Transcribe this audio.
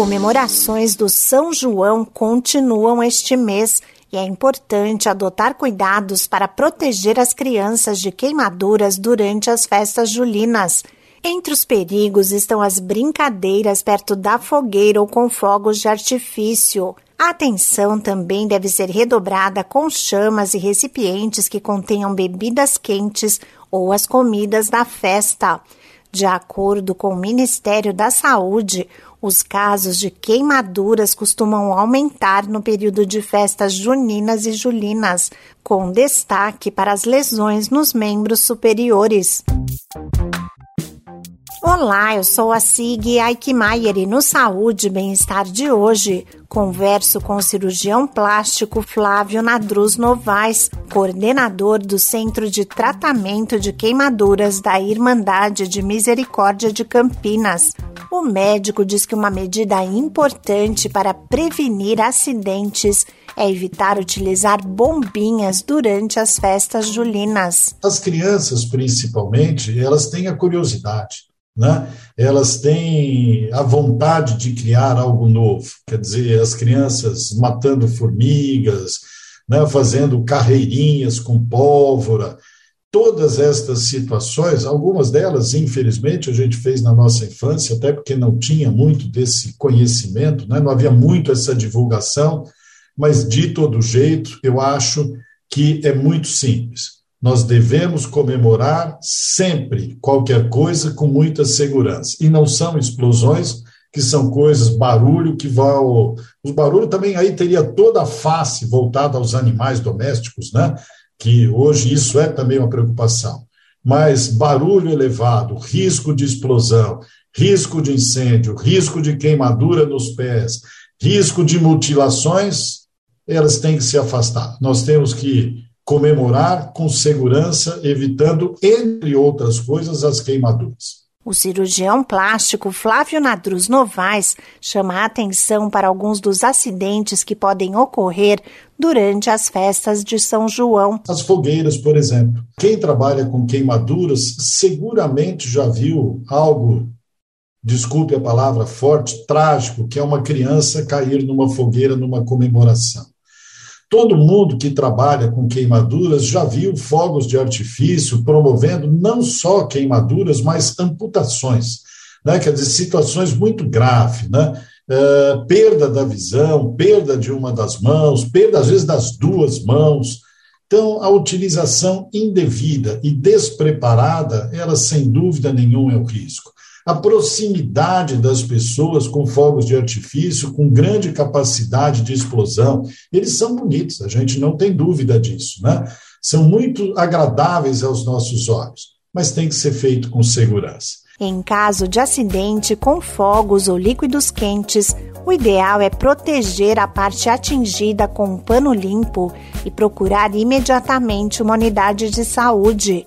comemorações do São João continuam este mês e é importante adotar cuidados para proteger as crianças de queimaduras durante as festas julinas. Entre os perigos estão as brincadeiras perto da fogueira ou com fogos de artifício. A atenção também deve ser redobrada com chamas e recipientes que contenham bebidas quentes ou as comidas da festa. De acordo com o Ministério da Saúde, os casos de queimaduras costumam aumentar no período de festas juninas e julinas, com destaque para as lesões nos membros superiores. Olá, eu sou a Sig Aikmaier e no Saúde e Bem-Estar de hoje converso com o cirurgião plástico Flávio Nadruz Novaes, coordenador do Centro de Tratamento de Queimaduras da Irmandade de Misericórdia de Campinas. O médico diz que uma medida importante para prevenir acidentes é evitar utilizar bombinhas durante as festas julinas. As crianças, principalmente, elas têm a curiosidade né? elas têm a vontade de criar algo novo. Quer dizer, as crianças matando formigas, né? fazendo carreirinhas com pólvora. Todas estas situações, algumas delas, infelizmente, a gente fez na nossa infância, até porque não tinha muito desse conhecimento, né? não havia muito essa divulgação, mas de todo jeito, eu acho que é muito simples nós devemos comemorar sempre qualquer coisa com muita segurança. E não são explosões que são coisas, barulho que vão. Os barulhos também aí teria toda a face voltada aos animais domésticos, né? Que hoje isso é também uma preocupação. Mas barulho elevado, risco de explosão, risco de incêndio, risco de queimadura nos pés, risco de mutilações, elas têm que se afastar. Nós temos que comemorar com segurança, evitando, entre outras coisas, as queimaduras. O cirurgião plástico Flávio Nadruz Novaes chama a atenção para alguns dos acidentes que podem ocorrer durante as festas de São João. As fogueiras, por exemplo. Quem trabalha com queimaduras seguramente já viu algo, desculpe a palavra forte, trágico, que é uma criança cair numa fogueira numa comemoração. Todo mundo que trabalha com queimaduras já viu fogos de artifício promovendo não só queimaduras, mas amputações. Né? Quer dizer, situações muito graves, né? Uh, perda da visão, perda de uma das mãos, perda às vezes das duas mãos. Então, a utilização indevida e despreparada, ela sem dúvida nenhuma é o risco a proximidade das pessoas com fogos de artifício, com grande capacidade de explosão. Eles são bonitos, a gente não tem dúvida disso, né? São muito agradáveis aos nossos olhos, mas tem que ser feito com segurança. Em caso de acidente com fogos ou líquidos quentes, o ideal é proteger a parte atingida com um pano limpo e procurar imediatamente uma unidade de saúde.